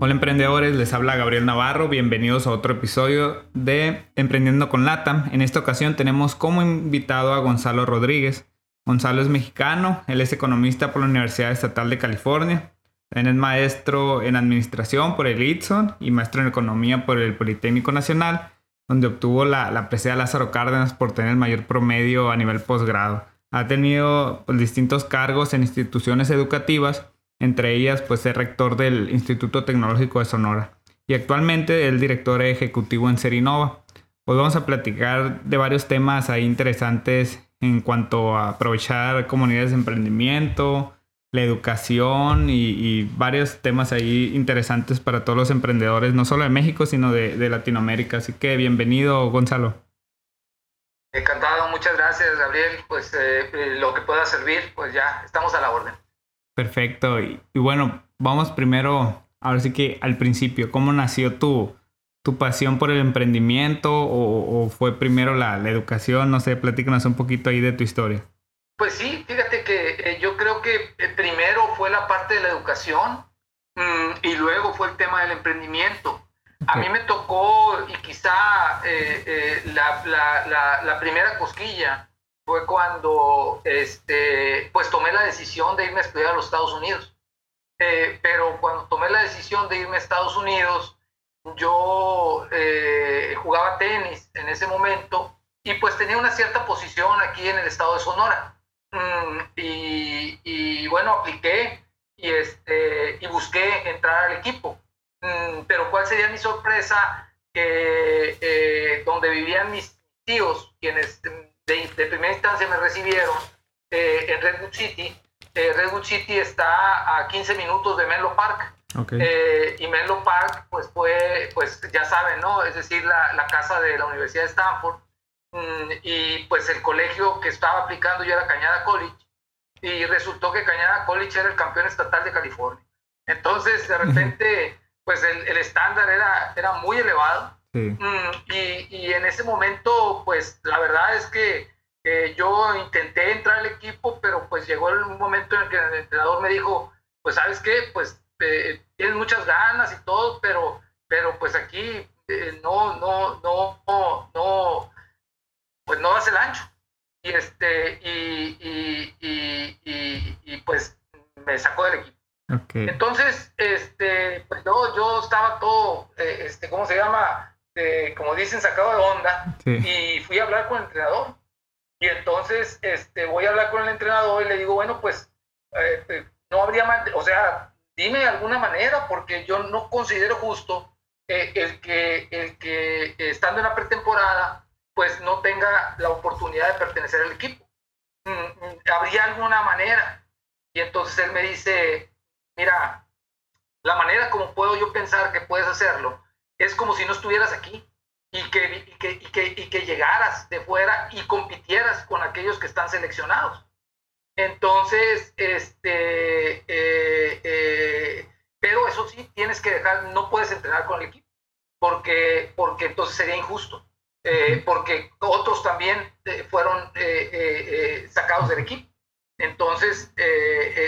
Hola emprendedores, les habla Gabriel Navarro, bienvenidos a otro episodio de Emprendiendo con Latam. En esta ocasión tenemos como invitado a Gonzalo Rodríguez. Gonzalo es mexicano, él es economista por la Universidad Estatal de California, también es maestro en administración por el ITSON y maestro en economía por el Politécnico Nacional, donde obtuvo la, la presea Lázaro Cárdenas por tener el mayor promedio a nivel posgrado. Ha tenido pues, distintos cargos en instituciones educativas entre ellas pues es rector del Instituto Tecnológico de Sonora y actualmente el director ejecutivo en Serinova. Hoy vamos a platicar de varios temas ahí interesantes en cuanto a aprovechar comunidades de emprendimiento, la educación y, varios temas ahí interesantes para todos los emprendedores, no solo de México, sino de, Latinoamérica. Así que bienvenido, Gonzalo. Encantado, muchas gracias, Gabriel. Pues eh, eh, lo que pueda servir, pues ya estamos a la orden. Perfecto. Y, bueno, vamos primero, ahora sí que al principio, ¿cómo nació tu, tu pasión por el emprendimiento o, fue primero la, educación? No sé, platícanos un poquito ahí de tu historia. Pues sí, fíjate que eh, yo creo que eh, primero fue la parte de la educación mm, y luego fue el tema del emprendimiento. A mí me tocó y quizá eh, la, la, la, primera cosquilla fue cuando este, pues tomé la decisión de irme a estudiar a los Estados Unidos. Eh, pero cuando tomé la decisión de irme a Estados Unidos, yo eh, jugaba tenis en ese momento y pues tenía una cierta posición aquí en el estado de Sonora. Mm, y, bueno, apliqué y, este, y busqué entrar al equipo. Mm, pero cuál sería mi sorpresa, que eh, donde vivían mis tíos, quienes de, primera instancia me recibieron eh, en Redwood City. Eh, Redwood City está a 15 minutos de Menlo Park. Eh, y Menlo Park, pues fue, pues ya saben, ¿no? Es decir, la, la casa de la Universidad de Stanford. Mm, y pues el colegio que estaba aplicando yo era Cañada College. Y resultó que Cañada College era el campeón estatal de California. Entonces, de repente, pues el, el estándar era, era muy elevado. Mm, y, en ese momento, pues la verdad es que yo intenté entrar al equipo, pero pues llegó un momento en el que el entrenador me dijo, pues sabes qué, pues eh, tienes muchas ganas y todo, pero, pero pues aquí eh, no, no, no, no, no, pues no das el ancho. Y este, y, y, y pues me sacó del equipo. Entonces, este, pues yo, yo estaba todo, eh, este, ¿cómo se llama? Este, como dicen, sacado de onda y fui a hablar con el entrenador. Y entonces este, voy a hablar con el entrenador y le digo, bueno, pues eh, eh, no habría más, o sea, dime de alguna manera, porque yo no considero justo eh, el, que, el que estando en la pretemporada, pues no tenga la oportunidad de pertenecer al equipo. Mm, mm, ¿Habría alguna manera? Y entonces él me dice, mira, la manera como puedo yo pensar que puedes hacerlo es como si no estuvieras aquí y que, y que, y que, y que llegaras de fuera y compitieras con aquellos que están seleccionados. Entonces, este, eh, eh, pero eso sí, tienes que dejar, no puedes entrenar con el equipo, porque, porque entonces sería injusto, eh, porque otros también fueron sacados del equipo. Entonces,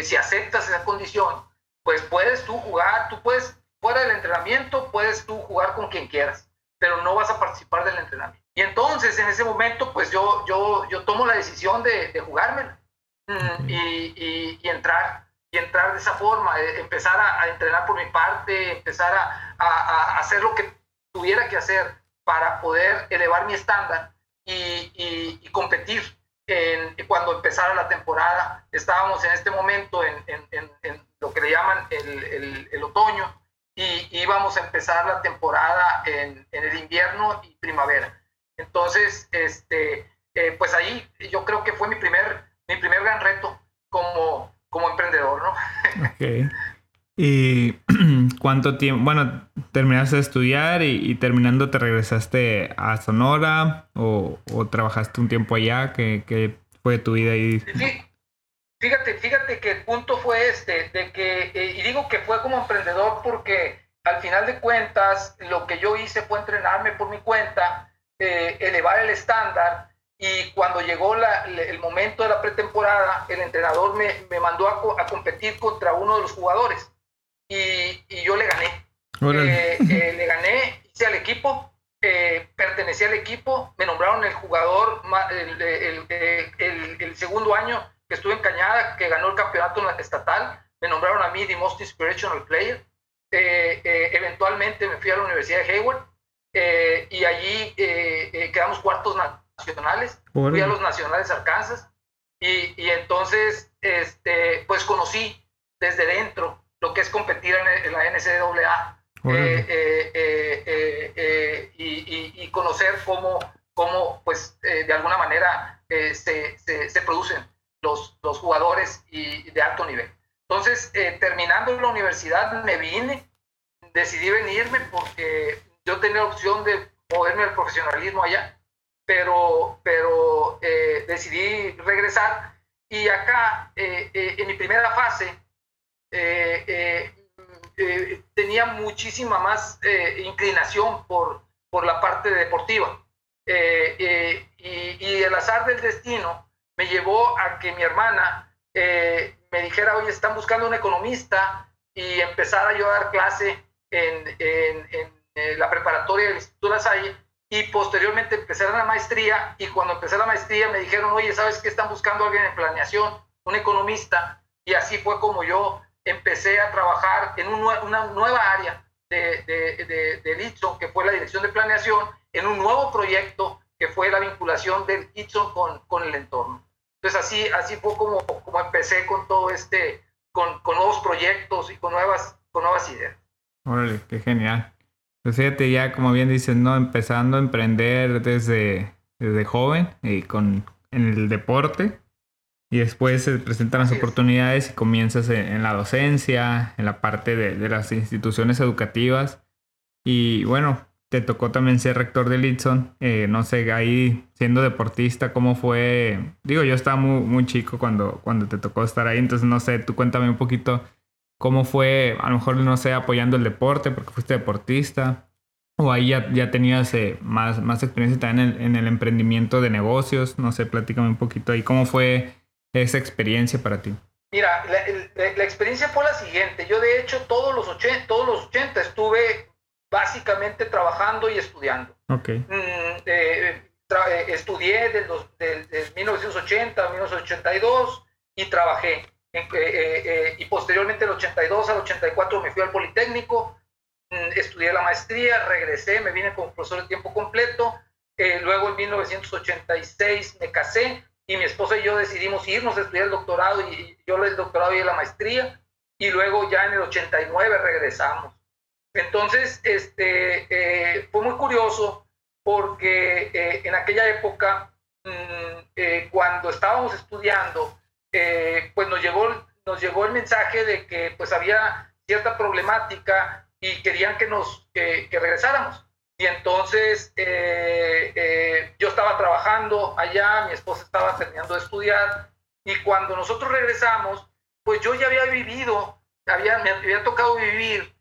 si aceptas esa condición, pues puedes tú jugar, tú puedes fuera del entrenamiento puedes tú jugar con quien quieras, pero no vas a participar del entrenamiento. Y entonces en ese momento pues yo, yo, yo tomo la decisión de, de jugármela mm, y, y, entrar y entrar de esa forma, eh, empezar a, entrenar por mi parte, empezar a, a, hacer lo que tuviera que hacer para poder elevar mi estándar y, y competir. En, cuando empezara la temporada, estábamos en este momento en, en, en lo que le llaman el, el, el otoño, y íbamos a empezar la temporada en, en el invierno y primavera. Entonces, este, eh, pues ahí yo creo que fue mi primer, mi primer gran reto como, como emprendedor, ¿no? Y cuánto tiempo, bueno, terminaste de estudiar y, terminando te regresaste a Sonora o, trabajaste un tiempo allá? ¿Qué, fue tu vida ahí? Sí, fíjate, fíjate que el punto fue este, de que, eh, y digo que fue como emprendedor porque al final de cuentas lo que yo hice fue entrenarme por mi cuenta, eh, elevar el estándar y cuando llegó el momento de la pretemporada, el entrenador me, me mandó a, a, competir contra uno de los jugadores y, y yo le gané. Eh, eh, le gané, hice al equipo, eh, pertenecía al equipo, me nombraron el jugador el, el, el, segundo año que estuve en Cañada, que ganó el campeonato estatal, me nombraron a mí The Most Inspirational Player. eventualmente me fui a la Universidad de Hayward y allí quedamos cuartos nacionales, fui a los nacionales Arkansas y, y, entonces este, pues conocí desde dentro lo que es competir en, la NCAA eh, eh, eh, y, y, conocer cómo, cómo pues de alguna manera se, se, producen los, los jugadores y de alto nivel. Entonces, terminando la universidad, me vine, decidí venirme porque yo tenía la opción de moverme al profesionalismo allá pero, pero eh, decidí regresar y acá, eh, eh, en mi primera fase, tenía muchísima más inclinación por, por la parte deportiva. Y, el azar del destino me llevó a que mi hermana me dijera, oye, están buscando un economista y empezara yo a dar clase en, en, en la preparatoria del Instituto La Salle y posteriormente empecé la maestría y cuando empecé la maestría me dijeron, oye, ¿sabes qué? Están buscando alguien en planeación, un economista, y así fue como yo empecé a trabajar en una nueva área de, de, de, Litson, que fue la dirección de planeación, en un nuevo proyecto que fue la vinculación del Litson con, con el entorno. Entonces así, así fue como, como empecé con todo este, con, con nuevos proyectos y con nuevas, con nuevas ideas. Órale, qué genial. Pues fíjate, ya como bien dices, ¿no? Empezando a emprender desde, desde joven y con, en el deporte. Y después se presentan las oportunidades y comienzas en, la docencia, en la parte de, de, las instituciones educativas. Y bueno, te tocó también ser rector de Litson. Eh, no sé, ahí siendo deportista, ¿cómo fue? Digo, yo estaba muy, muy chico cuando, cuando te tocó estar ahí, entonces no sé, tú cuéntame un poquito ¿Cómo fue, a lo mejor, no sé, apoyando el deporte porque fuiste deportista? ¿O ahí ya, ya tenías eh, más, más experiencia también en el, emprendimiento de negocios? No sé, platícame un poquito ahí. ¿Cómo fue esa experiencia para ti? Mira, la, experiencia fue la siguiente. Yo, de hecho, todos los 80, todos los 80 estuve básicamente trabajando y estudiando. Ok. Mm, eh, estudié del, del, del 1980 a 1982 y trabajé. Eh, eh, eh, y posteriormente del 82 al 84 me fui al Politécnico, mm, estudié la maestría, regresé, me vine como profesor de tiempo completo, luego en 1986 me casé y mi esposa y yo decidimos irnos a estudiar el doctorado y, yo el doctorado y la maestría y luego ya en el 89 regresamos. Entonces, este, fue muy curioso porque en aquella época, mm, cuando estábamos estudiando, eh, pues nos llegó, nos llegó el mensaje de que pues había cierta problemática y querían que nos que, regresáramos. Y entonces eh, eh, yo estaba trabajando allá, mi esposa estaba terminando de estudiar y cuando nosotros regresamos, pues yo ya había vivido, había, me había tocado vivir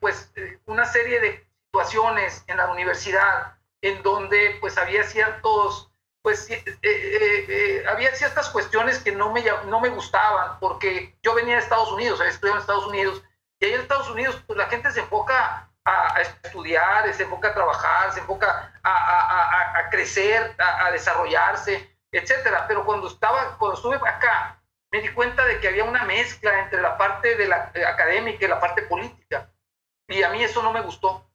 pues una serie de situaciones en la universidad en donde pues había ciertos pues eh, eh, eh, había ciertas cuestiones que no me, no me gustaban, porque yo venía de Estados Unidos, había estudiado en Estados Unidos, y ahí en Estados Unidos pues, la gente se enfoca a, estudiar, se enfoca a trabajar, se enfoca a, a crecer, a, desarrollarse, etcétera. Pero cuando, estaba, cuando estuve acá, me di cuenta de que había una mezcla entre la parte de la académica y la parte política. Y a mí eso no me gustó.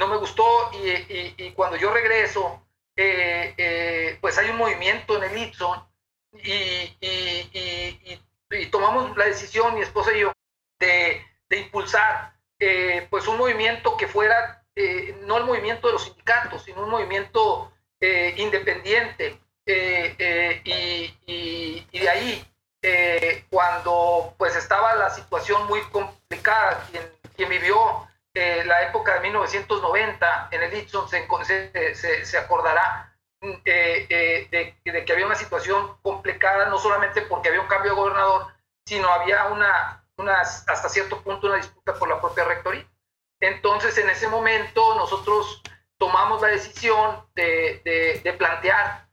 No me gustó y, cuando yo regreso, eh, eh, pues hay un movimiento en el Ipson y, tomamos la decisión, mi esposa y yo, de, impulsar eh, pues un movimiento que fuera no el movimiento de los sindicatos, sino un movimiento independiente. Y, de ahí, cuando pues estaba la situación muy complicada quien vivió eh, la época de 1990 en el Itson se, se, se acordará mm, eh, eh, de, de, que había una situación complicada, no solamente porque había un cambio de gobernador, sino había una, una, hasta cierto punto una disputa por la propia rectoría. Entonces, en ese momento, nosotros tomamos la decisión de, de, de plantear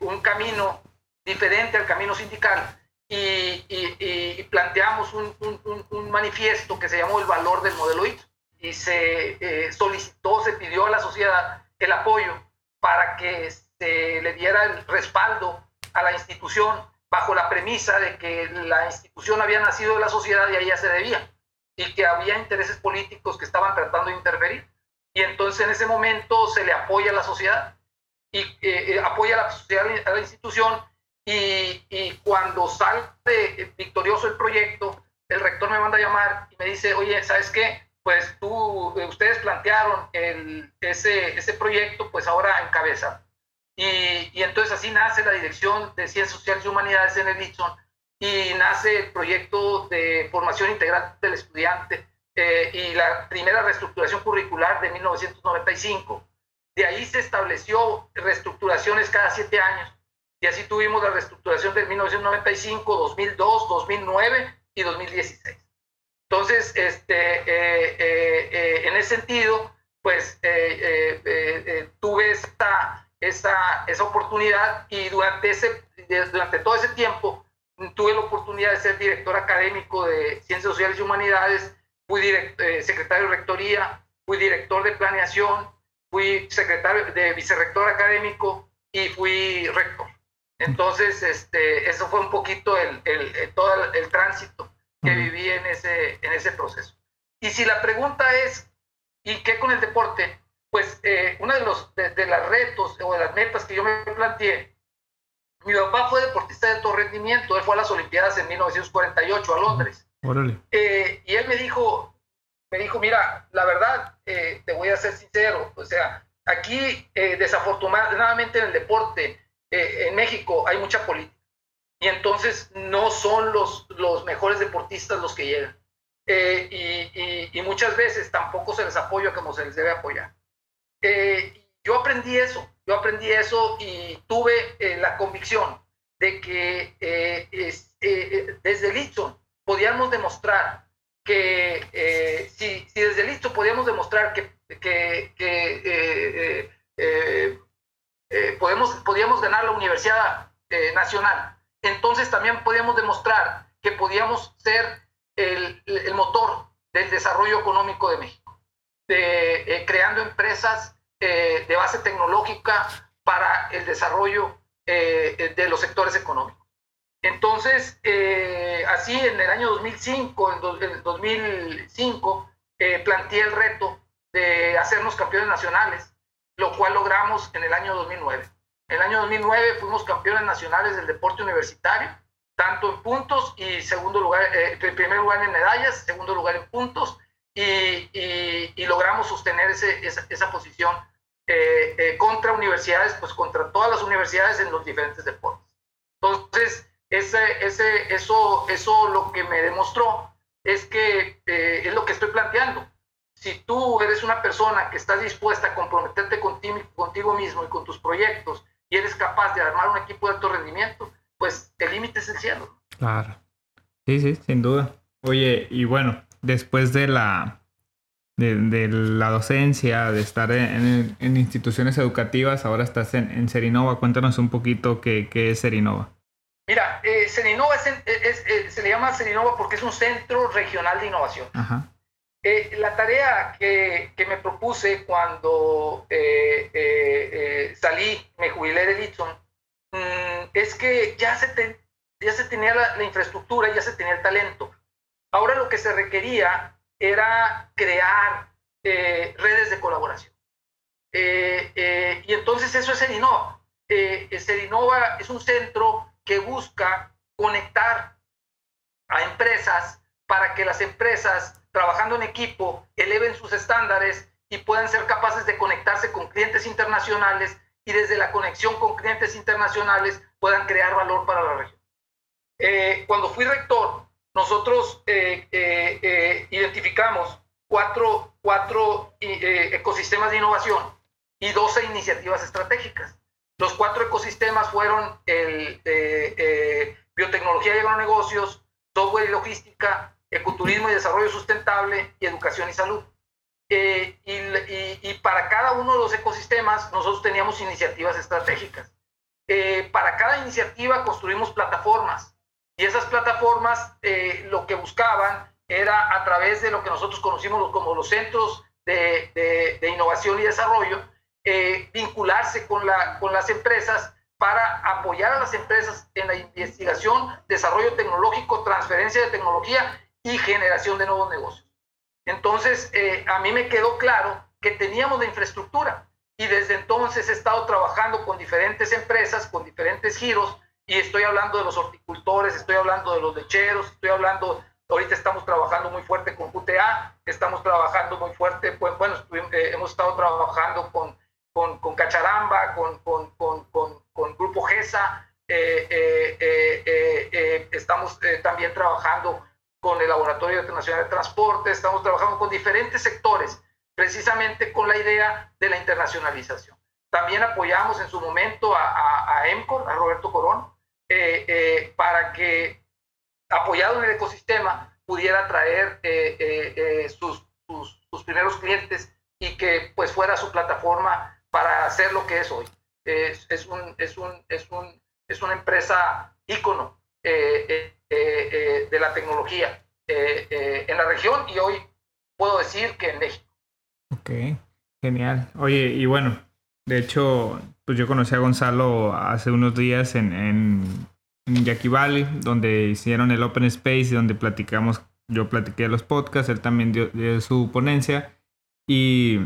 un camino diferente al camino sindical y, y, planteamos un, un, un, manifiesto que se llamó el valor del modelo ITO y se eh, solicitó, se pidió a la sociedad el apoyo para que se le diera el respaldo a la institución bajo la premisa de que la institución había nacido de la sociedad y a ella se debía y que había intereses políticos que estaban tratando de interferir. Y entonces en ese momento se le apoya a la sociedad y eh, eh, apoya a la sociedad, a la institución y, cuando sale victorioso el proyecto, el rector me manda a llamar y me dice, oye, ¿sabes qué? Pues tú, eh, ustedes plantearon el, ese, ese proyecto, pues ahora encabeza. Y, y entonces así nace la Dirección de Ciencias Sociales y Humanidades en el ITSON y nace el proyecto de formación integral del estudiante eh, y la primera reestructuración curricular de 1995. De ahí se estableció reestructuraciones cada siete años y así tuvimos la reestructuración de 1995, 2002, 2009 y 2016. Entonces, este, eh, eh, eh, en ese sentido, pues tuve esta, esa, esa oportunidad y durante, ese, durante todo ese tiempo tuve la oportunidad de ser director académico de Ciencias Sociales y Humanidades, fui secretario de Rectoría, fui director de Planeación, fui secretario de vicerrector académico y fui rector. Entonces, este, eso fue un poquito el, el, todo el, tránsito que viví en ese, en ese proceso. Y si la pregunta es, ¿y qué con el deporte? Pues eh, uno de los de, los retos o de las metas que yo me planteé, mi papá fue deportista de alto rendimiento, él fue a las Olimpiadas en 1948 a Londres. Eh, y él me dijo, me dijo, mira, la verdad, eh, te voy a ser sincero, o sea, aquí desafortunadamente en el deporte, eh, en México hay mucha política y entonces no son los, los mejores deportistas los que llegan. Eh, y, muchas veces tampoco se les apoya como se les debe apoyar. Eh, yo aprendí eso, yo aprendí eso y tuve la convicción de que desde Litson podíamos demostrar que si, si, desde Litson podíamos demostrar que eh, podemos, podíamos ganar la Universidad eh, Nacional. Entonces también podíamos demostrar que podíamos ser el, el motor del desarrollo económico de México, de, eh, creando empresas de base tecnológica para el desarrollo de los sectores económicos. Entonces, así en el año 2005, en, en 2005, planteé el reto de hacernos campeones nacionales lo cual logramos en el año 2009. En el año 2009 fuimos campeones nacionales del deporte universitario, tanto en puntos y segundo lugar, eh, primer lugar en medallas, segundo lugar en puntos, y, y, logramos sostener ese, esa, esa, posición eh, eh, contra universidades, pues contra todas las universidades en los diferentes deportes. Entonces, ese, ese, eso, eso lo que me demostró es que es lo que estoy planteando si tú eres una persona que está dispuesta a comprometerte contigo, contigo mismo y con tus proyectos y eres capaz de armar un equipo de alto rendimiento, pues el límite es el cielo. Claro. Sí, sí, sin duda. Oye, y bueno, después de la, de, la docencia, de estar en, instituciones educativas, ahora estás en, en Serinova. Cuéntanos un poquito qué, qué es Serinova. Mira, eh, Serinova es, se le llama Serinova porque es un centro regional de innovación. Ajá. Eh, la tarea que, que, me propuse cuando eh, eh, salí, me jubilé de Litson, mm, es que ya se, ya se tenía la, infraestructura, ya se tenía el talento. Ahora lo que se requería era crear redes de colaboración. y entonces eso es Serinova. Serinova es un centro que busca conectar a empresas para que las empresas trabajando en equipo, eleven sus estándares y puedan ser capaces de conectarse con clientes internacionales y desde la conexión con clientes internacionales puedan crear valor para la región. Eh, cuando fui rector, nosotros identificamos cuatro, cuatro ecosistemas de innovación y 12 iniciativas estratégicas. Los cuatro ecosistemas fueron el, biotecnología y agronegocios, software y logística, ecoturismo y desarrollo sustentable y educación y salud. Eh, y, para cada uno de los ecosistemas nosotros teníamos iniciativas estratégicas. Eh, para cada iniciativa construimos plataformas y esas plataformas eh, lo que buscaban era a través de lo que nosotros conocimos como los centros de, de innovación y desarrollo, vincularse con, la, con las empresas para apoyar a las empresas en la investigación, desarrollo tecnológico, transferencia de tecnología y generación de nuevos negocios. Entonces, eh, a mí me quedó claro que teníamos la infraestructura y desde entonces he estado trabajando con diferentes empresas, con diferentes giros, y estoy hablando de los horticultores, estoy hablando de los lecheros, estoy hablando, ahorita estamos trabajando muy fuerte con QTA, estamos trabajando muy fuerte, pues, bueno, eh, hemos estado trabajando con, con, con Cacharamba, con, con, con, Grupo GESA, eh, estamos también trabajando con el Laboratorio Internacional de Transporte, estamos trabajando con diferentes sectores, precisamente con la idea de la internacionalización. También apoyamos en su momento a, a, EMCOR, a Roberto Corón, eh, eh, para que, apoyado en el ecosistema, pudiera traer eh, sus, sus, primeros clientes y que pues fuera su plataforma para hacer lo que es hoy. Es, es, un, es, un, es, un, es una empresa ícono eh, eh, de la tecnología eh, en la región y hoy puedo decir que en México. Ok, genial. Oye, y bueno, de hecho, pues yo conocí a Gonzalo hace unos días en, en, en Valley, donde hicieron el Open Space, donde platicamos, yo platiqué los podcasts, él también dio, dio su ponencia y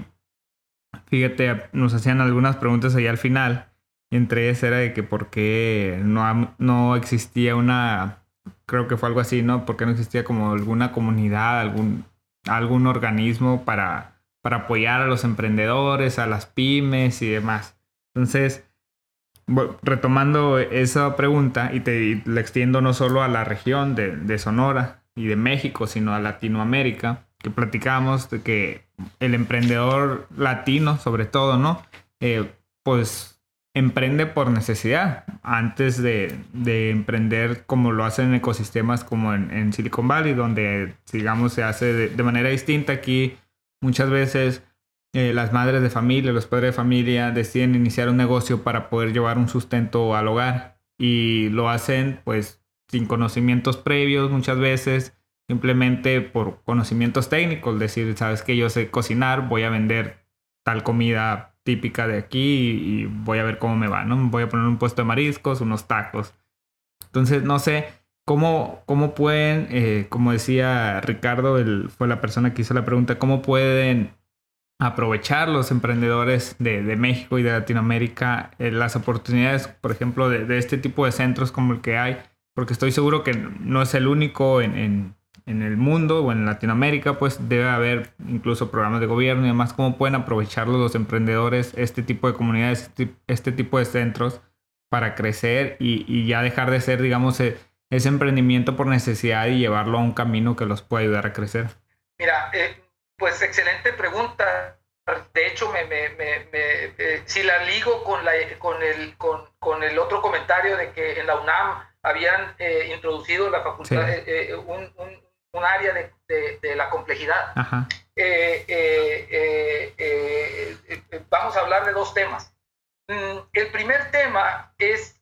fíjate, nos hacían algunas preguntas ahí al final. Y entre ellas era de que por qué no, no existía una creo que fue algo así, ¿no? Porque no existía como alguna comunidad, algún, algún organismo para, para apoyar a los emprendedores, a las pymes y demás. Entonces, retomando esa pregunta y te la extiendo no solo a la región de, de, Sonora y de México, sino a Latinoamérica, que platicamos de que el emprendedor latino, sobre todo, ¿no? Eh, pues emprende por necesidad antes de, emprender como lo hacen en ecosistemas como en, Silicon Valley, donde, digamos, se hace de, manera distinta. Aquí muchas veces eh, las madres de familia, los padres de familia deciden iniciar un negocio para poder llevar un sustento al hogar y lo hacen pues sin conocimientos previos muchas veces, simplemente por conocimientos técnicos, decir, sabes que yo sé cocinar, voy a vender tal comida típica de aquí y, voy a ver cómo me va, ¿no? Voy a poner un puesto de mariscos, unos tacos. Entonces, no sé cómo, cómo pueden, eh, como decía Ricardo, él fue la persona que hizo la pregunta, cómo pueden aprovechar los emprendedores de, de México y de Latinoamérica eh, las oportunidades, por ejemplo, de, este tipo de centros como el que hay, porque estoy seguro que no es el único en en el mundo o en Latinoamérica, pues debe haber incluso programas de gobierno y demás, cómo pueden aprovecharlos los emprendedores, este tipo de comunidades, este, este tipo de centros para crecer y, ya dejar de ser, digamos, e, ese emprendimiento por necesidad y llevarlo a un camino que los pueda ayudar a crecer. Mira, eh, pues excelente pregunta. De hecho, me, me, me, eh, si la ligo con, la, con, el, con, con, el otro comentario de que en la UNAM habían eh, introducido la facultad, un, un, un área de, de, la complejidad. Eh, eh, eh, vamos a hablar de dos temas. Mm, el primer tema es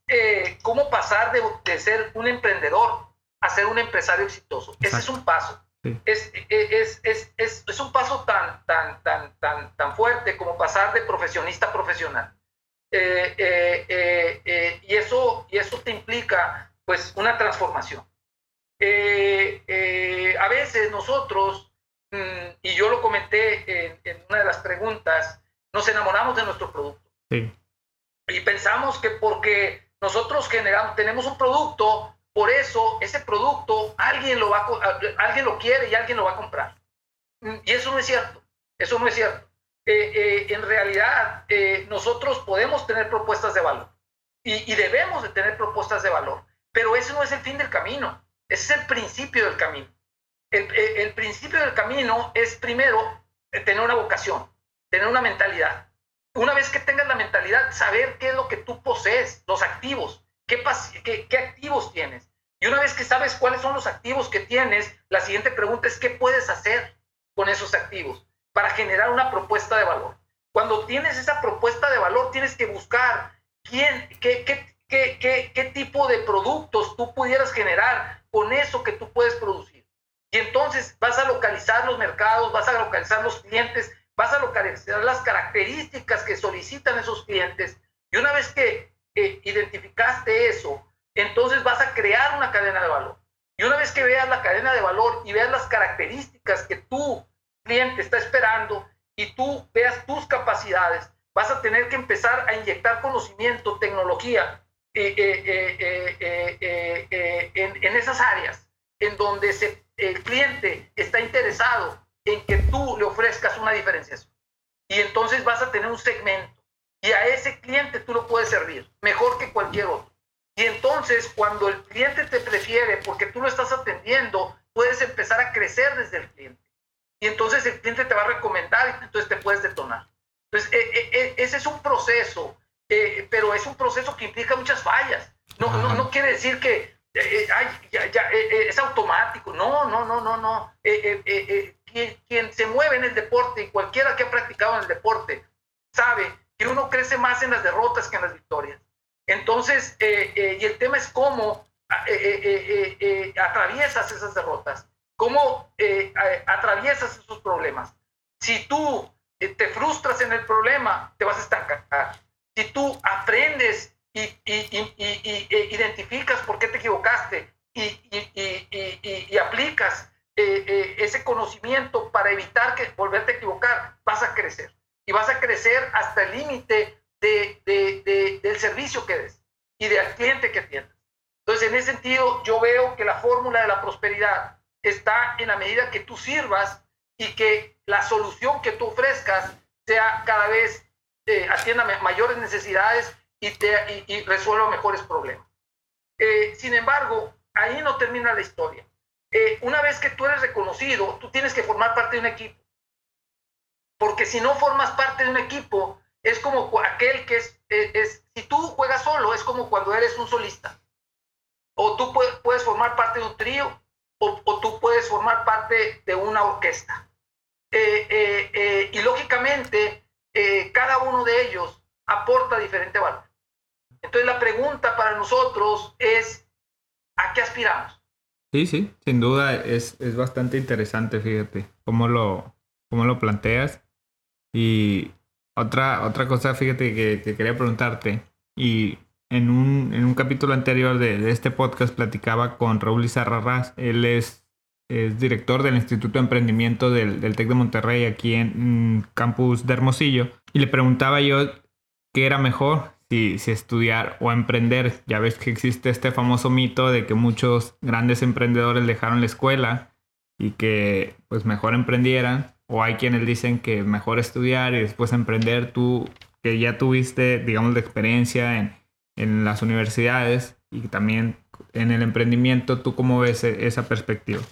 cómo pasar de, de, ser un emprendedor a ser un empresario exitoso. Ese es un paso. Es, es, es, es, un paso tan, tan, tan, tan, tan fuerte como pasar de profesionista a profesional. y, eso, y eso te implica pues una transformación. Eh, eh, a veces nosotros, mm, y yo lo comenté en, una de las preguntas, nos enamoramos de nuestro producto. Y pensamos que porque nosotros generamos, tenemos un producto, por eso ese producto alguien lo, va alguien lo quiere y alguien lo va a comprar. Mm, y eso no es cierto, eso no es cierto. Eh, en realidad, nosotros podemos tener propuestas de valor y, y debemos de tener propuestas de valor, pero ese no es el fin del camino Ese es el principio del camino. El, el principio del camino es primero tener una vocación, tener una mentalidad. Una vez que tengas la mentalidad, saber qué es lo que tú posees, los activos, qué, qué, qué activos tienes. Y una vez que sabes cuáles son los activos que tienes, la siguiente pregunta es qué puedes hacer con esos activos para generar una propuesta de valor. Cuando tienes esa propuesta de valor, tienes que buscar quién, qué, qué, qué, qué, tipo de productos tú pudieras generar con eso que tú puedes producir. Y entonces vas a localizar los mercados, vas a localizar los clientes, vas a localizar las características que solicitan esos clientes. Y una vez que identificaste eso, entonces vas a crear una cadena de valor. Y una vez que veas la cadena de valor y veas las características que tu cliente está esperando y tú veas tus capacidades, vas a tener que empezar a inyectar conocimiento, tecnología eh, eh, eh, en, en, esas áreas en donde se, el cliente está interesado en que tú le ofrezcas una diferenciación. Y entonces vas a tener un segmento y a ese cliente tú lo puedes servir mejor que cualquier otro. Y entonces, cuando el cliente te prefiere porque tú lo estás atendiendo, puedes empezar a crecer desde el cliente. Y entonces el cliente te va a recomendar y entonces te puedes detonar. Entonces, eh, eh, eh, ese es un proceso, pero es un proceso que implica muchas fallas. No, no, no, quiere decir que ya, ya, es automático. No, no, no, no, no. Quien, quien se mueve en el deporte y cualquiera que ha practicado en el deporte sabe que uno crece más en las derrotas que en las victorias. Entonces, eh, eh, y el tema es cómo eh, atraviesas esas derrotas, cómo atraviesas esos problemas. Si tú te frustras en el problema, te vas a estancar. Si tú aprendes y, identificas por qué te equivocaste y, aplicas ese conocimiento para evitar que volverte a equivocar, vas a crecer. Y vas a crecer hasta el límite de, del servicio que des y del cliente que atiendas. Entonces, en ese sentido, yo veo que la fórmula de la prosperidad está en la medida que tú sirvas y que la solución que tú ofrezcas sea cada vez, eh, atienda mayores necesidades y, resuelva mejores problemas. Eh, sin embargo, ahí no termina la historia. Eh, una vez que tú eres reconocido, tú tienes que formar parte de un equipo. Porque si no formas parte de un equipo, es como aquel que es, si tú juegas solo, es como cuando eres un solista. O tú puedes, formar parte de un trío, o, tú puedes formar parte de una orquesta. Eh, y lógicamente, cada uno de ellos aporta diferente valor. Entonces la pregunta para nosotros es, ¿a qué aspiramos? Sí, sí, sin duda es, es bastante interesante, fíjate, cómo lo, cómo lo planteas. Y otra, otra cosa, fíjate, que, quería preguntarte. Y en un, en un capítulo anterior de, este podcast platicaba con Raúl Izarrarraz. Él es, es director del Instituto de Emprendimiento del, TEC de Monterrey aquí en, Campus de Hermosillo. Y le preguntaba yo qué era mejor, si, si, estudiar o emprender. Ya ves que existe este famoso mito de que muchos grandes emprendedores dejaron la escuela y que pues mejor emprendieran o hay quienes dicen que mejor estudiar y después emprender. Tú que ya tuviste, digamos, la experiencia en, en las universidades y también en el emprendimiento, ¿tú cómo ves e, esa perspectiva?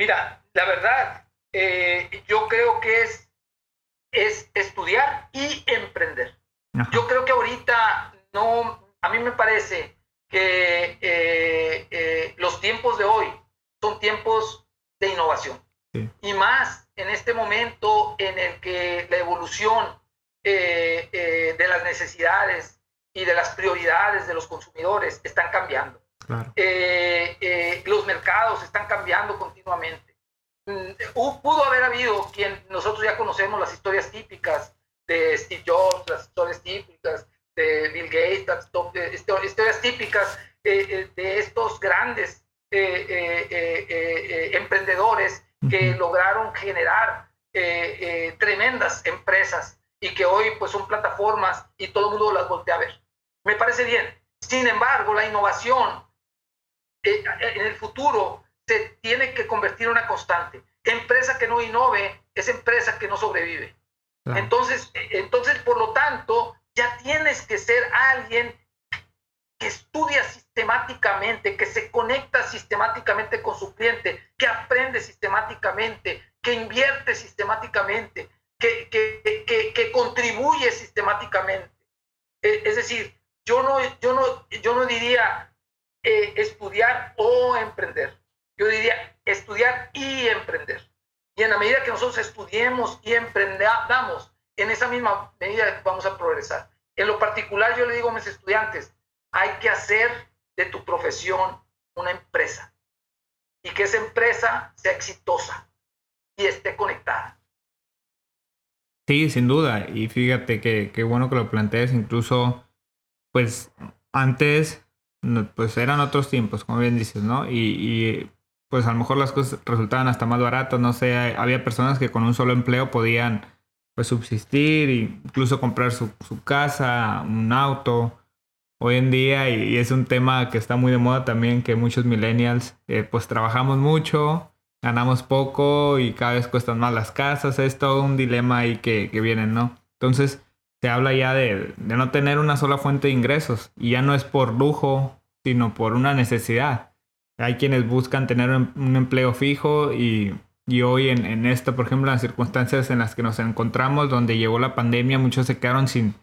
Mira, la verdad, eh, yo creo que es, es estudiar y emprender. Yo creo que ahorita no, a mí me parece que eh, eh, los tiempos de hoy son tiempos de innovación. Y más en este momento en el que la evolución de las necesidades y de las prioridades de los consumidores están cambiando. Eh, los mercados están cambiando continuamente. Mm, pudo haber habido quien nosotros ya conocemos las historias típicas de Steve Jobs, las historias típicas de Bill Gates, las historias típicas de estos grandes emprendedores que lograron generar eh, eh, tremendas empresas y que hoy pues son plataformas y todo el mundo las voltea a ver. Me parece bien. Sin embargo, la innovación eh, en el futuro se tiene que convertir en una constante. Empresa que no innove es empresa que no sobrevive. Entonces, entonces, por lo tanto, ya tienes que ser alguien que estudia sistemáticamente, que se conecta sistemáticamente con su cliente, que aprende sistemáticamente, que invierte sistemáticamente, que, que, contribuye sistemáticamente. Eh, es decir, yo no, yo no, yo no diría eh, estudiar o emprender. Yo diría estudiar y emprender. Y en la medida que nosotros estudiemos y emprendamos, en esa misma medida vamos a progresar. En lo particular, yo le digo a mis estudiantes, hay que hacer de tu profesión una empresa y que esa empresa sea exitosa y esté conectada. Sí, sin duda. Y fíjate que, qué bueno que lo plantees. Incluso, pues antes, pues eran otros tiempos, como bien dices, ¿no? Y, pues a lo mejor las cosas resultaban hasta más baratas. No sé, había personas que con un solo empleo podían pues subsistir, incluso comprar su, su casa, un auto hoy en día y, es un tema que está muy de moda también que muchos millennials eh, pues trabajamos mucho, ganamos poco y cada vez cuestan más las casas, es todo un dilema ahí que, que viene, ¿no? Entonces se habla ya de, de, no tener una sola fuente de ingresos y ya no es por lujo, sino por una necesidad. Hay quienes buscan tener un, empleo fijo y, y hoy en, en esto, por ejemplo, las circunstancias en las que nos encontramos, donde llegó la pandemia, muchos se quedaron sin,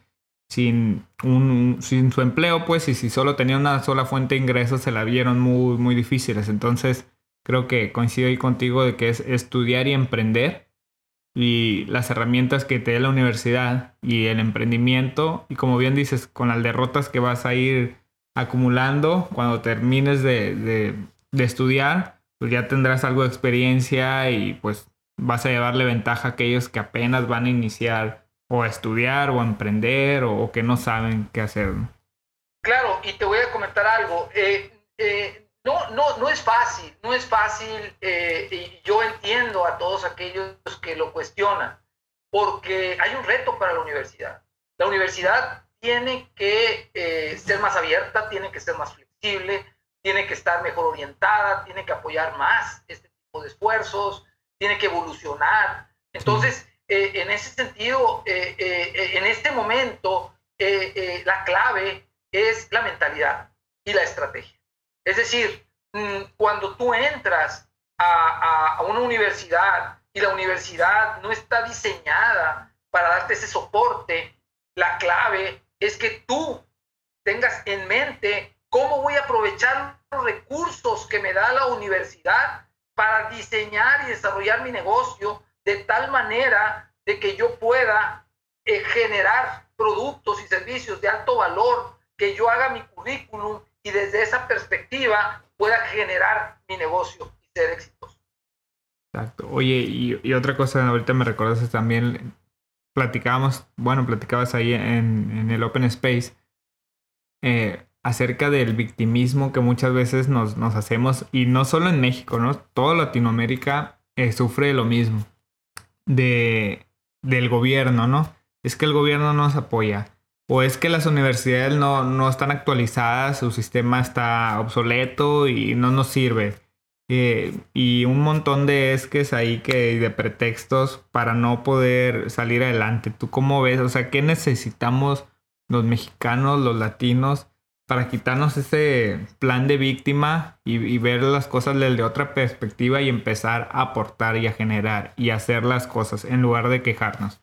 sin, un, sin su empleo, pues, y si solo tenía una sola fuente de ingresos, se la vieron muy, muy difíciles. Entonces, creo que coincido ahí contigo de que es estudiar y emprender y las herramientas que te dé la universidad y el emprendimiento y como bien dices, con las derrotas que vas a ir acumulando cuando termines de, de, de estudiar, pues ya tendrás algo de experiencia y pues vas a llevarle ventaja a aquellos que apenas van a iniciar o estudiar o emprender o, que no saben qué hacer. Claro, y te voy a comentar algo. Eh, eh, no, no, no es fácil, no es fácil eh, y yo entiendo a todos aquellos que lo cuestionan, porque hay un reto para la universidad. La universidad tiene que ser más abierta, tiene que ser más flexible, tiene que estar mejor orientada, tiene que apoyar más este tipo de esfuerzos, tiene que evolucionar. Entonces, eh, en ese sentido, eh, eh, en este momento, la clave es la mentalidad y la estrategia. Es decir, mm, cuando tú entras a, una universidad y la universidad no está diseñada para darte ese soporte, la clave es que tú tengas en mente cómo voy a aprovechar los recursos que me da la universidad para diseñar y desarrollar mi negocio de tal manera de que yo pueda eh, generar productos y servicios de alto valor, que yo haga mi currículum y desde esa perspectiva pueda generar mi negocio y ser exitoso. Exacto. Oye, y, otra cosa, ahorita me recordaste también, platicábamos, bueno, platicabas ahí en, el Open Space eh, acerca del victimismo que muchas veces nos, hacemos, y no solo en México, ¿no? Toda Latinoamérica eh, sufre lo mismo de, del gobierno, ¿no? Es que el gobierno no nos apoya. O es que las universidades no, no están actualizadas, su sistema está obsoleto y no nos sirve. Eh, y un montón de esques ahí que de pretextos para no poder salir adelante. ¿Tú cómo ves? O sea, ¿qué necesitamos los mexicanos, los latinos, para quitarnos ese plan de víctima y, ver las cosas desde otra perspectiva y empezar a aportar y a generar y hacer las cosas en lugar de quejarnos?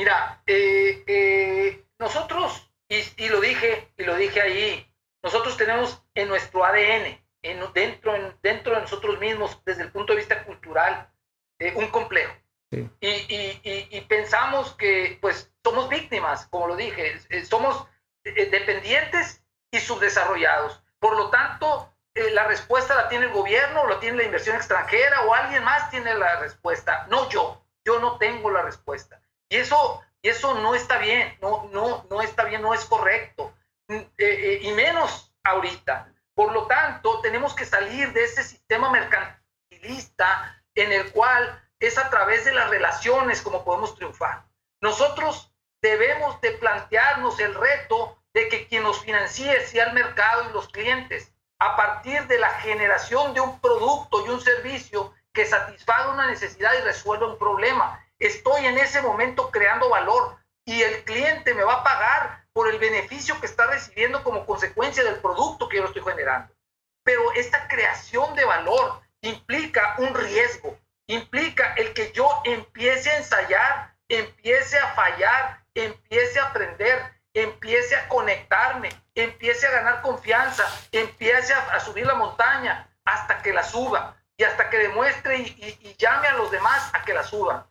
Mira, eh, eh, nosotros, y, lo dije, y lo dije ahí, nosotros tenemos en nuestro ADN, en, dentro, dentro de nosotros mismos, desde el punto de vista cultural, eh, un complejo. Y, pensamos que pues somos víctimas, como lo dije, somos eh, dependientes y subdesarrollados. Por lo tanto, la respuesta la tiene el gobierno, la tiene la inversión extranjera, o alguien más tiene la respuesta. No yo, yo no tengo la respuesta. Y eso, eso no está bien, no, no, no está bien, no es correcto. Mm, eh, y menos ahorita. Por lo tanto, tenemos que salir de ese sistema mercantilista en el cual es a través de las relaciones como podemos triunfar. Nosotros debemos de plantearnos el reto de que quien nos financie sea el mercado y los clientes, a partir de la generación de un producto y un servicio que satisfaga una necesidad y resuelva un problema. Estoy en ese momento creando valor y el cliente me va a pagar por el beneficio que está recibiendo como consecuencia del producto que yo estoy generando. Pero esta creación de valor implica un riesgo, implica el que yo empiece a ensayar, empiece a fallar, empiece a aprender, empiece a conectarme, empiece a ganar confianza, empiece a, subir la montaña hasta que la suba y hasta que demuestre y, llame a los demás a que la suban.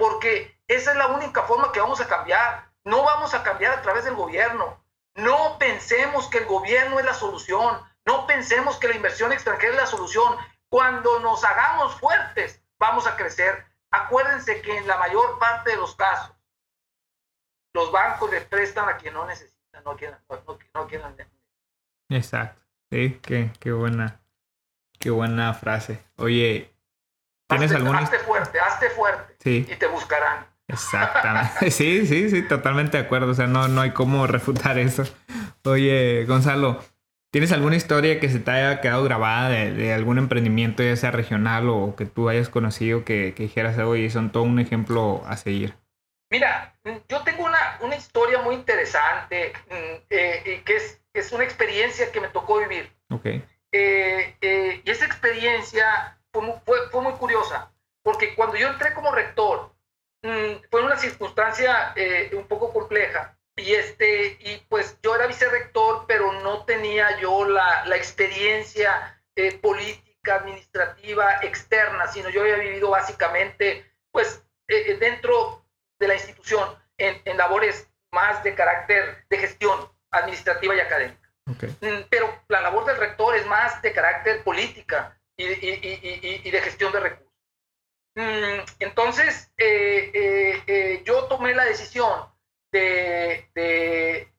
Porque esa es la única forma que vamos a cambiar. No vamos a cambiar a través del gobierno. No pensemos que el gobierno es la solución. No pensemos que la inversión extranjera es la solución. Cuando nos hagamos fuertes, vamos a crecer. Acuérdense que en la mayor parte de los casos, los bancos le prestan a quien no necesita, no quieran, no, Exacto. Sí, qué, qué buena, qué buena frase. Oye, ¿tienes hazte, Hazte fuerte, hazte fuerte. Sí. Y te buscarán. Exactamente. Sí, sí, sí, totalmente de acuerdo. O sea, no, no hay cómo refutar eso. Oye, Gonzalo, ¿tienes alguna historia que se te haya quedado grabada de, algún emprendimiento, ya sea regional o que tú hayas conocido, que, que dijeras, oye, son todo un ejemplo a seguir? Mira, yo tengo una, una historia muy interesante, mm, eh, que, es, es una experiencia que me tocó vivir. Okay. Eh, eh, y esa experiencia fue, fue, fue, muy curiosa, porque cuando yo entré como rector, mm, fue una circunstancia un poco compleja. Y, este, y pues yo era vicerrector, pero no tenía yo la, la experiencia política, administrativa, externa, sino yo había vivido básicamente pues dentro de la institución en, labores más de carácter de gestión administrativa y académica. Mm, pero la labor del rector es más de carácter política y, y, de gestión de recursos. Mm, entonces, eh, eh, eh, yo tomé la decisión de, de,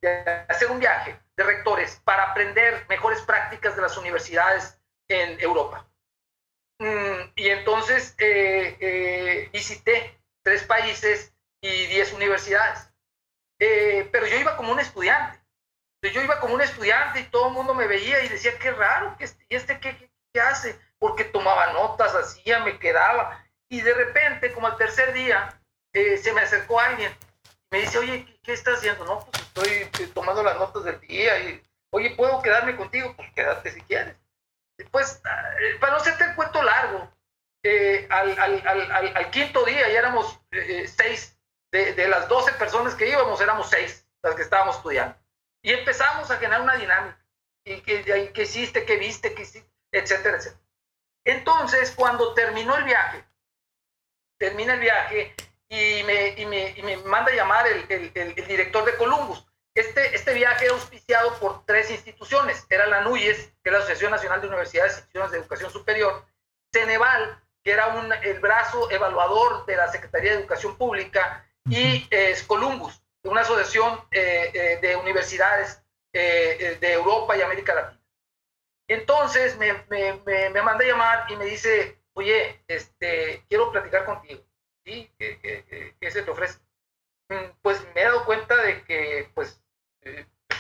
hacer un viaje de rectores para aprender mejores prácticas de las universidades en Europa. Mm, y entonces visité tres países y 10 universidades. Eh, pero yo iba como un estudiante. Yo iba como un estudiante y todo el mundo me veía y decía, qué raro, este, ¿y este qué, qué, hace? Porque tomaba notas, hacía, me quedaba. Y de repente, como al tercer día, eh, se me acercó alguien. Me dice, oye, ¿qué, ¿qué, estás haciendo? No, pues estoy eh, tomando las notas del día. Y, oye, ¿puedo quedarme contigo? Pues quédate si quieres. Pues, para no hacerte el cuento largo, al, quinto día ya éramos seis de, las 12 personas que íbamos, éramos 6 las que estábamos estudiando. Y empezamos a generar una dinámica. ¿Y qué, qué hiciste? ¿Qué viste? ¿Qué hiciste? Etcétera, etcétera. Entonces, cuando terminó el viaje, termina el viaje y me, y me, y me manda a llamar el, el, el, director de Columbus. Este, este viaje era auspiciado por tres instituciones. Era la NUYES, que es la Asociación Nacional de Universidades e Instituciones de Educación Superior, Ceneval, que era un, el brazo evaluador de la Secretaría de Educación Pública, y es Columbus, una asociación eh, eh, de universidades eh, de Europa y América Latina. Entonces me, me, me, manda a llamar y me dice, oye, este, quiero platicar contigo. ¿Sí? ¿Qué, qué, qué se te ofrece? Mm, pues me he dado cuenta de que pues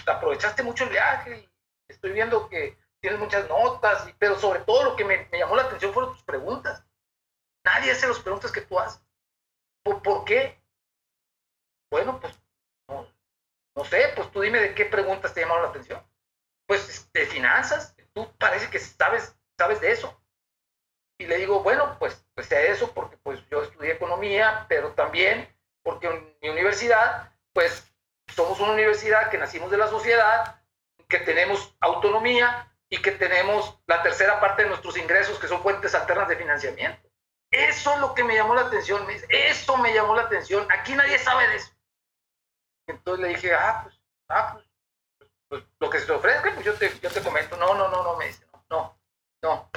aprovechaste mucho el viaje y estoy viendo que tienes muchas notas, pero sobre todo lo que me, me, llamó la atención fueron tus preguntas. Nadie hace las preguntas que tú haces. ¿Por, ¿por qué? Bueno, pues no, sé, pues tú dime de qué preguntas te llamaron la atención. Pues de finanzas, tú parece que sabes, sabes de eso. Y le digo, bueno, pues, pues sé eso porque pues yo estudié economía, pero también porque en mi universidad, pues somos una universidad que nacimos de la sociedad, que tenemos autonomía y que tenemos la tercera parte de nuestros ingresos, que son fuentes alternas de financiamiento. Eso es lo que me llamó la atención. Eso me llamó la atención. Aquí nadie sabe de eso. Entonces le dije, ah, pues, ah, pues, pues, lo que se te ofrezca, pues yo te, yo te comento. No, no, no, no, me dice, no, no, no.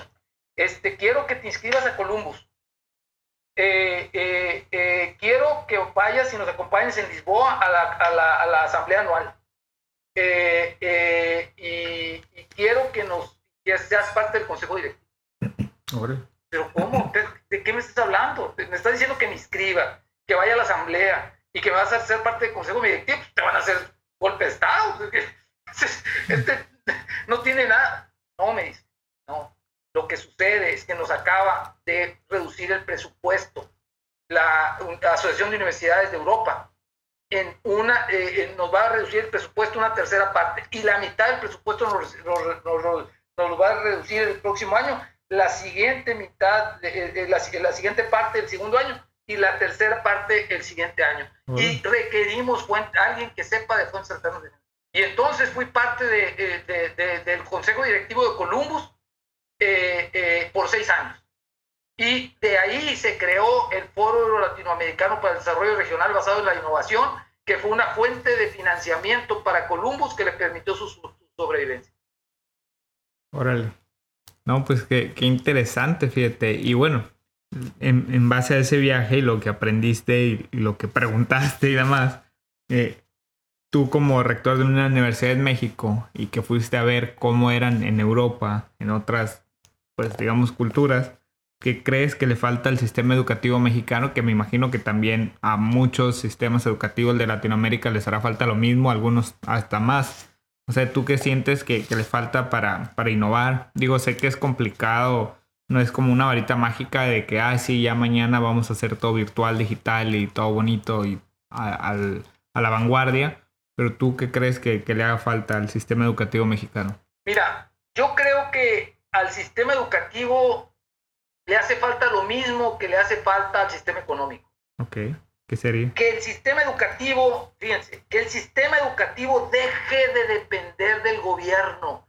Este, quiero que te inscribas a Columbus. Eh, eh, eh, quiero que vayas y nos acompañes en Lisboa a la, a la, a la asamblea anual. Y, y, quiero que nos que seas parte del consejo directivo. Pero ¿cómo? ¿De qué me estás hablando? Me estás diciendo que me inscriba, que vaya a la asamblea, y que vas a ser parte del consejo directivo, te van a hacer golpe de Estado. Este no tiene nada. No, me dice, no. Lo que sucede es que nos acaba de reducir el presupuesto la, Asociación de Universidades de Europa en una, eh, nos va a reducir el presupuesto una tercera parte y la mitad del presupuesto nos, lo va a reducir el próximo año, la siguiente mitad, de, la, la, siguiente parte del segundo año y la tercera parte el siguiente año. Y requerimos alguien que sepa de fuentes alternas de Y entonces fui parte de, del Consejo Directivo de Columbus eh, eh, por seis años. Y de ahí se creó el Foro Latinoamericano para el Desarrollo Regional basado en la innovación, que fue una fuente de financiamiento para Columbus que le permitió su, sobrevivencia. Órale. No, pues qué, qué interesante, fíjate. Y bueno, en, base a ese viaje y lo que aprendiste y, lo que preguntaste y demás, eh, tú como rector de una universidad en México y que fuiste a ver cómo eran en Europa, en otras, pues digamos, culturas, ¿qué crees que le falta al sistema educativo mexicano? Que me imagino que también a muchos sistemas educativos de Latinoamérica les hará falta lo mismo, algunos hasta más. O sea, ¿tú qué sientes que, que le falta para, para innovar? Digo, sé que es complicado, no es como una varita mágica de que, ah, sí, ya mañana vamos a hacer todo virtual, digital y todo bonito y a, la vanguardia. Pero tú, ¿qué crees que, que le haga falta al sistema educativo mexicano? Mira, yo creo que al sistema educativo le hace falta lo mismo que le hace falta al sistema económico. Ok, ¿qué sería? Que el sistema educativo, fíjense, que el sistema educativo deje de depender del gobierno,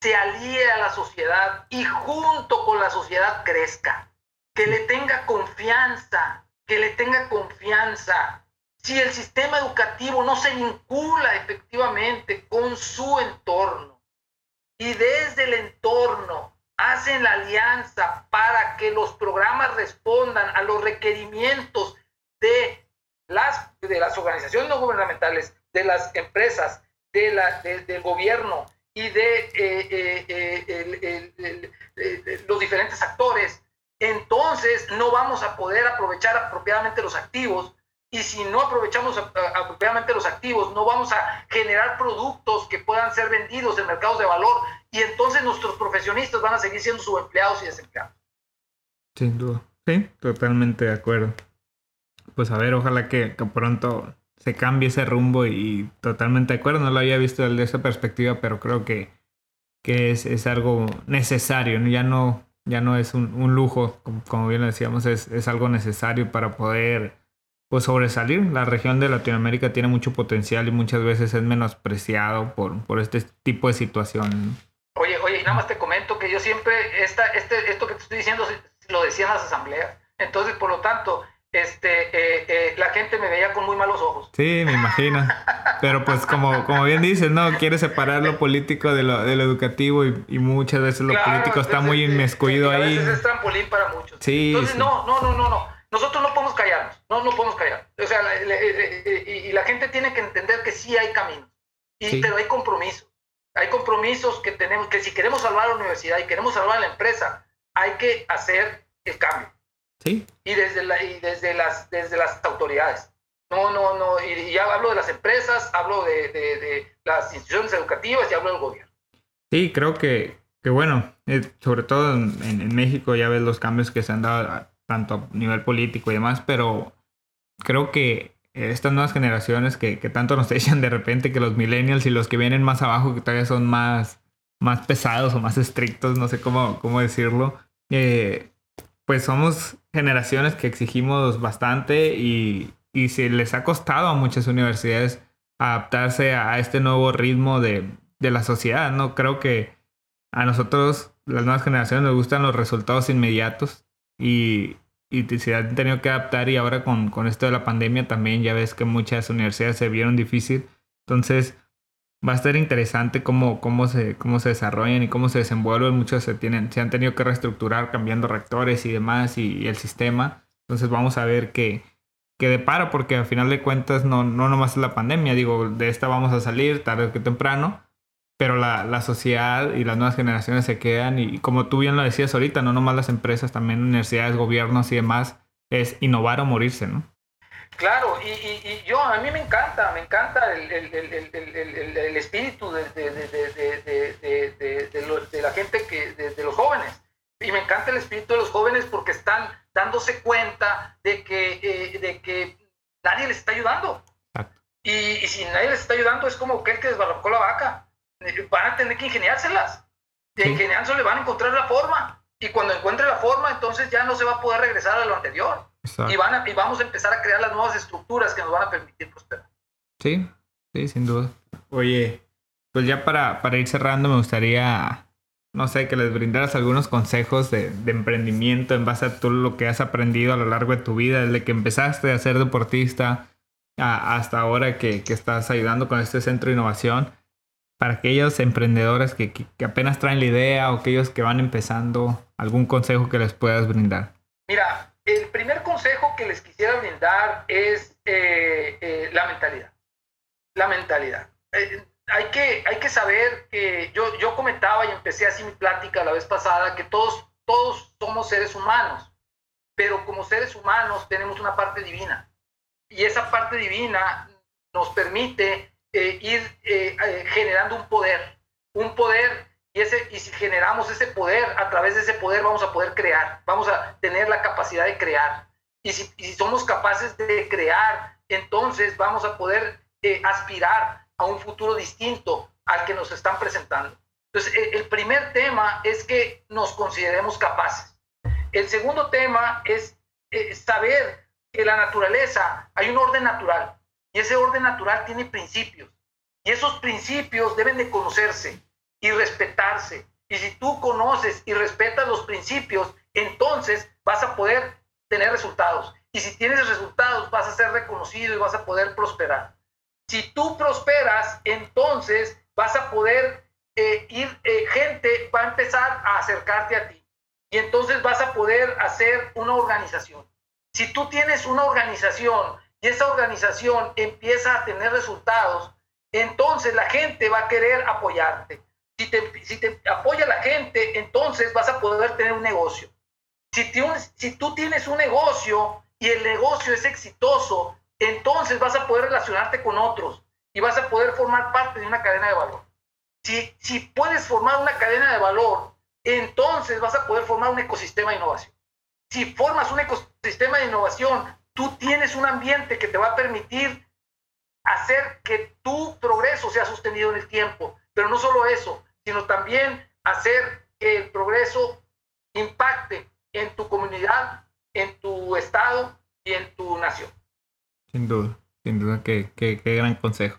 se alíe a la sociedad y junto con la sociedad crezca, que le tenga confianza, que le tenga confianza. Si el sistema educativo no se vincula efectivamente con su entorno y desde el entorno hacen la alianza para que los programas respondan a los requerimientos de las, de las organizaciones no gubernamentales, de las empresas, de la, del gobierno y de los diferentes actores, entonces no vamos a poder aprovechar apropiadamente los activos y si no aprovechamos apropiadamente los activos, no vamos a generar productos que puedan ser vendidos en mercados de valor y entonces nuestros profesionistas van a seguir siendo subempleados y desempleados. Sin duda. Sí, totalmente de acuerdo. Pues a ver, ojalá que, pronto se cambie ese rumbo y, totalmente de acuerdo. No lo había visto desde esa perspectiva, pero creo que, que es, es algo necesario. Ya no, ya no es un, un lujo, como, como, bien lo decíamos, es, es algo necesario para poder pues sobresalir. La región de Latinoamérica tiene mucho potencial y muchas veces es menospreciado por, por este tipo de situación. Oye, oye, y nada más te comento que yo siempre, esta, este, esto que te estoy diciendo lo decía en las asambleas. Entonces, por lo tanto, este, eh, eh, la gente me veía con muy malos ojos. Sí, me imagino. Pero pues como, como bien dices, ¿no? Quiere separar lo político de lo, de lo educativo y, y muchas veces lo político está muy inmiscuido ahí. A veces es trampolín para muchos. Sí, Entonces, no, no, no, no, no. Nosotros no podemos callarnos, no, no podemos callar. O sea, y, la gente tiene que entender que sí hay caminos, y, pero hay compromisos. Hay compromisos que tenemos, que si queremos salvar la universidad y queremos salvar la empresa, hay que hacer el cambio. Sí. Y desde, la, y desde, las, desde las autoridades. No, no, no. Y, ya hablo de las empresas, hablo de, de, las instituciones educativas y hablo del gobierno. Sí, creo que, que bueno, eh, sobre todo en, en, México ya ves los cambios que se han dado tanto a nivel político y demás, pero creo que estas nuevas generaciones que, que tanto nos echan de repente, que los millennials y los que vienen más abajo, que todavía son más, más pesados o más estrictos, no sé cómo, cómo decirlo, eh, pues somos generaciones que exigimos bastante y, y se les ha costado a muchas universidades adaptarse a este nuevo ritmo de, de la sociedad, ¿no? Creo que a nosotros, las nuevas generaciones, nos gustan los resultados inmediatos y, y se han tenido que adaptar y ahora con, con, esto de la pandemia también ya ves que muchas universidades se vieron difícil. Entonces va a estar interesante cómo, cómo, se, cómo se desarrollan y cómo se desenvuelven. Muchos se, tienen, se han tenido que reestructurar cambiando rectores y demás y, el sistema. Entonces vamos a ver qué, qué depara porque al final de cuentas no, no nomás es la pandemia. Digo, de esta vamos a salir tarde que temprano pero la, la, sociedad y las nuevas generaciones se quedan y como tú bien lo decías ahorita, no nomás las empresas, también universidades, gobiernos y demás, es innovar o morirse, ¿no? Claro, y, y, yo a mí me encanta, me encanta el, el, el, el espíritu de, de, de, de, la gente, que, de, los jóvenes. Y me encanta el espíritu de los jóvenes porque están dándose cuenta de que, eh, de que nadie les está ayudando. Exacto Y, si nadie les está ayudando, es como aquel que desbarrocó la vaca. Van a tener que ingeniárselas. De sí. le van a encontrar la forma. Y cuando encuentre la forma, entonces ya no se va a poder regresar a lo anterior. Y, van y vamos a empezar a crear las nuevas estructuras que nos van a permitir prosperar. Sí, sí, sin duda. Oye, pues ya para, para ir cerrando, me gustaría, no sé, que les brindaras algunos consejos de, de, emprendimiento en base a todo lo que has aprendido a lo largo de tu vida, desde que empezaste a ser deportista hasta ahora que, que, estás ayudando con este centro de innovación. Para aquellos emprendedores que, apenas traen la idea o aquellos que van empezando, algún consejo que les puedas brindar. Mira, el primer consejo que les quisiera brindar es eh, eh, la mentalidad. La mentalidad. Eh, hay que, hay que saber que yo, yo comentaba y empecé así mi plática la vez pasada, que todos, todos somos seres humanos, pero como seres humanos tenemos una parte divina. Y esa parte divina nos permite eh, ir eh, eh, generando un poder, un poder, y, ese, y si generamos ese poder, a través de ese poder vamos a poder crear, vamos a tener la capacidad de crear. Y si, somos capaces de crear, entonces vamos a poder aspirar a un futuro distinto al que nos están presentando. Entonces, e, el primer tema es que nos consideremos capaces. El segundo tema es saber que la naturaleza, hay un orden natural, y ese orden natural tiene principios, y esos principios deben de conocerse y respetarse. Y si tú conoces y respetas los principios, entonces vas a poder tener resultados. Y si tienes resultados, vas a ser reconocido y vas a poder prosperar. Si tú prosperas, entonces vas a poder eh, ir, eh, gente va a empezar a acercarte a ti. Y entonces vas a poder hacer una organización. Si tú tienes una organización y esa organización empieza a tener resultados, entonces la gente va a querer apoyarte. Si te, apoya la gente, entonces vas a poder tener un negocio. Si, tú tienes un negocio y el negocio es exitoso, entonces vas a poder relacionarte con otros y vas a poder formar parte de una cadena de valor. Si puedes formar una cadena de valor, entonces vas a poder formar un ecosistema de innovación. Si formas un ecosistema de innovación, tú tienes un ambiente que te va a permitir hacer que tu progreso sea sostenido en el tiempo. Pero no solo eso, sino también hacer que el progreso impacte en tu comunidad, en tu estado y en tu nación. Sin duda, sin duda, qué, qué, qué gran consejo.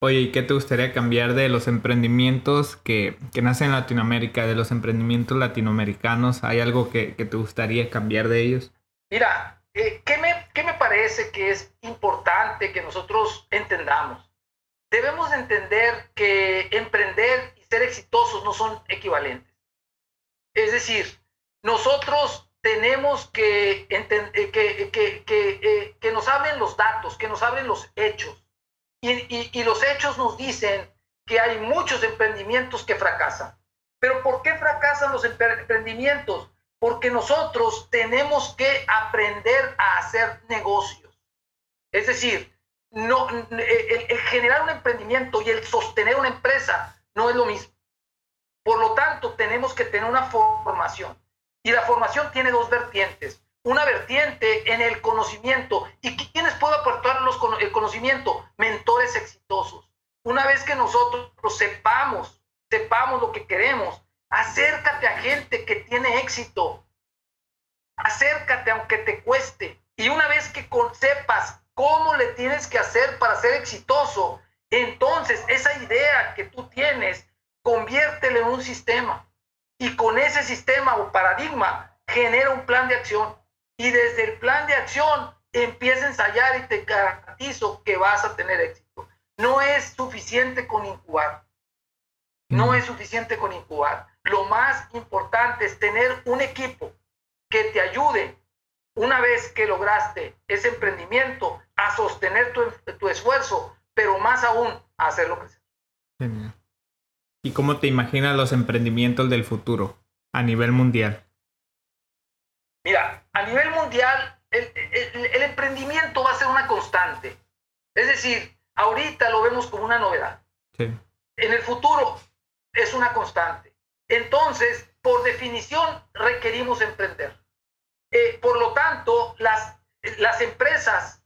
Oye, ¿y qué te gustaría cambiar de los emprendimientos que, que, nacen en Latinoamérica, de los emprendimientos latinoamericanos? ¿Hay algo que, que te gustaría cambiar de ellos? Mira, eh, ¿qué, me, ¿qué me parece que es importante que nosotros entendamos? Debemos entender que emprender y ser exitosos no son equivalentes. Es decir, nosotros tenemos que, eh, que, que, eh, que, nos hablen los datos, que nos hablen los hechos. Y, los hechos nos dicen que hay muchos emprendimientos que fracasan. Pero ¿por qué fracasan los emprendimientos? Porque nosotros tenemos que aprender a hacer negocios. Es decir, no, el generar un emprendimiento y el sostener una empresa no es lo mismo. Por lo tanto, tenemos que tener una formación. Y la formación tiene dos vertientes. Una vertiente en el conocimiento. ¿Y quiénes puedo aportar los, el conocimiento? Mentores exitosos. Una vez que nosotros sepamos, sepamos lo que queremos, acércate a gente que tiene éxito. Acércate aunque te cueste. Y una vez que sepas cómo le tienes que hacer para ser exitoso, entonces esa idea que tú tienes, conviértela en un sistema y con ese sistema o paradigma genera un plan de acción. Y desde el plan de acción empieza a ensayar y te garantizo que vas a tener éxito. No es suficiente con incubar. No mm. es suficiente con incubar. Lo más importante es tener un equipo que te ayude una vez que lograste ese emprendimiento a sostener tu, tu esfuerzo, pero más aún a hacerlo crecer. Genial. ¿Y cómo te imaginas los emprendimientos del futuro a nivel mundial? Mira, a nivel mundial el, emprendimiento va a ser una constante. Es decir, ahorita lo vemos como una novedad. En el futuro es una constante. Entonces, por definición, requerimos emprender. Eh, por lo tanto, las, las empresas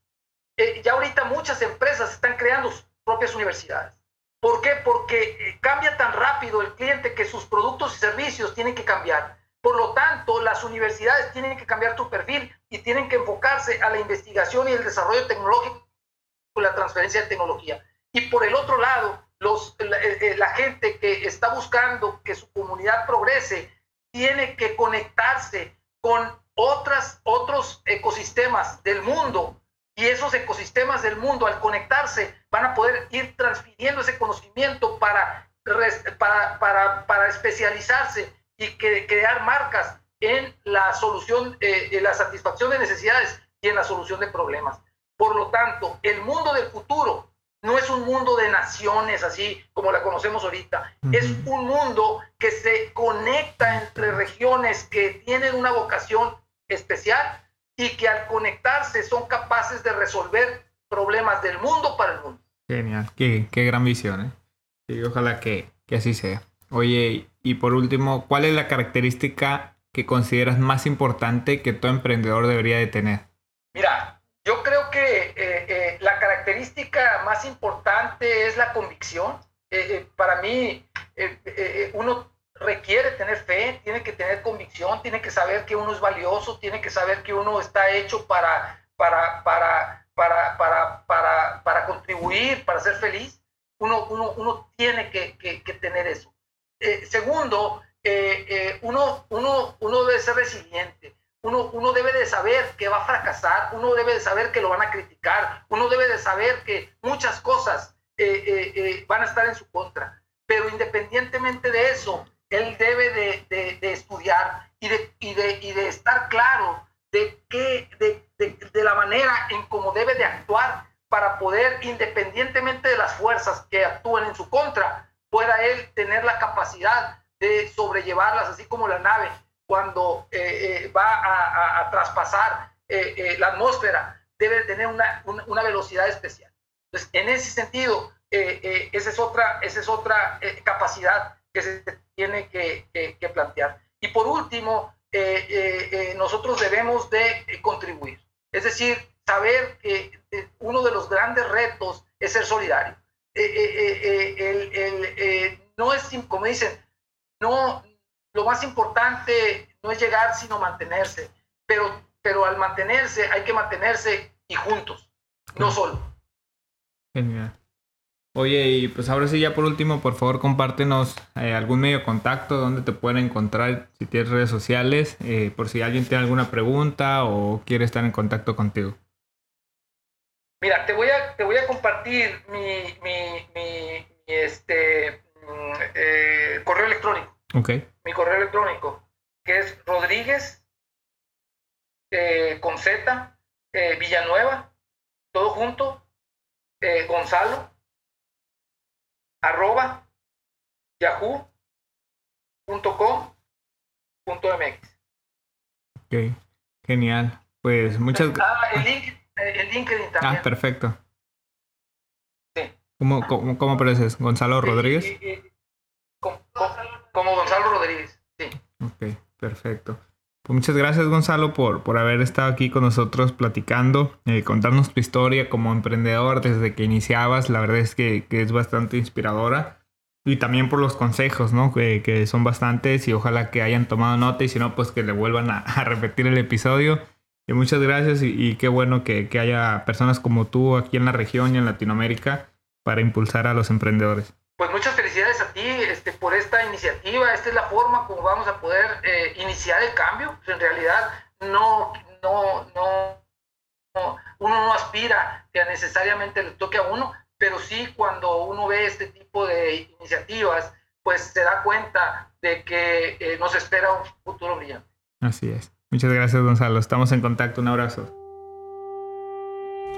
eh, ya ahorita muchas empresas están creando sus propias universidades. ¿Por qué? Porque eh, cambia tan rápido el cliente que sus productos y servicios tienen que cambiar. Por lo tanto, las universidades tienen que cambiar su perfil y tienen que enfocarse a la investigación y el desarrollo tecnológico la transferencia de tecnología. Y por el otro lado, los, la, eh, la gente que está buscando que su comunidad progrese tiene que conectarse con otras, otros ecosistemas del mundo y esos ecosistemas del mundo al conectarse van a poder ir transfiriendo ese conocimiento para, para, para, para especializarse y que, crear marcas en la solución, eh, en la satisfacción de necesidades y en la solución de problemas. Por lo tanto, el mundo del futuro no es un mundo de naciones así como la conocemos ahorita, uh -huh. es un mundo que se conecta entre regiones que tienen una vocación especial y que al conectarse son capaces de resolver problemas del mundo para el mundo. Genial, qué, qué gran visión. ¿eh? Y ojalá que, que así sea. Oye, y por último, ¿cuál es la característica que consideras más importante que todo emprendedor debería de tener? Mira, yo creo que eh, eh, más importante es la convicción. Eh, para mí, uno requiere tener fe, tiene que tener convicción, tiene que saber que uno es valioso, tiene que saber que uno está hecho para, para, para, para, para, para, contribuir, para ser feliz. Uno, uno, uno tiene que, que, tener eso. Eh, segundo, eh, eh, uno, uno, uno debe ser resiliente. Uno, uno debe de saber que va a fracasar, uno debe de saber que lo van a criticar, uno debe de saber que muchas cosas van a estar en su contra. Pero independientemente de eso, él debe de, de, de estudiar y de, y, y de estar claro de, qué, de la manera en cómo debe de actuar para poder, independientemente de las fuerzas que actúen en su contra, pueda él tener la capacidad de sobrellevarlas, así como la nave cuando eh, eh, va a, a, a traspasar eh, la atmósfera, debe tener una, una, una, velocidad especial. Entonces, en ese sentido, esa es otra, esa es otra capacidad que se tiene que, que, que plantear. Y por último, eh, eh, eh, nosotros debemos de contribuir. Es decir, saber que uno de los grandes retos es ser solidario. El, el, no es, como dicen, no, lo más importante no es llegar, sino mantenerse. Pero, pero al mantenerse hay que mantenerse y juntos, no solo. Genial. Oye, y pues ahora sí, ya por último, por favor, compártenos eh, algún medio de contacto donde te pueden encontrar, si tienes redes sociales, eh, por si alguien tiene alguna pregunta o quiere estar en contacto contigo. Mira, te voy a, te voy a compartir mi, mi, mi, mi este, eh, correo electrónico. Ok. Mi correo electrónico, que es Rodríguez con Z, Villanueva, todo junto, Gonzalo arroba yahoo.com.mx. Ok, genial. Pues muchas gracias. Ah, el, link, el LinkedIn también. Ah, perfecto. Sí. ¿Cómo, cómo, cómo apareces? ¿Gonzalo Rodríguez? Como, Gonzalo Rodríguez, sí. Ok, perfecto. Pues muchas gracias Gonzalo por, por haber estado aquí con nosotros platicando, eh, contarnos tu historia como emprendedor desde que iniciabas. La verdad es que, que es bastante inspiradora. Y también por los consejos, ¿no? Que, que, son bastantes y ojalá que hayan tomado nota y si no, pues que le vuelvan a, a repetir el episodio. Y muchas gracias y, y qué bueno que, que haya personas como tú aquí en la región y en Latinoamérica para impulsar a los emprendedores pues muchas felicidades a ti este, por esta iniciativa. Esta es la forma como vamos a poder eh, iniciar el cambio. En realidad, no, no, no, no, uno no aspira que necesariamente le toque a uno, pero sí cuando uno ve este tipo de iniciativas, pues se da cuenta de que eh, nos espera un futuro brillante. Así es. Muchas gracias, Gonzalo. Estamos en contacto. Un abrazo.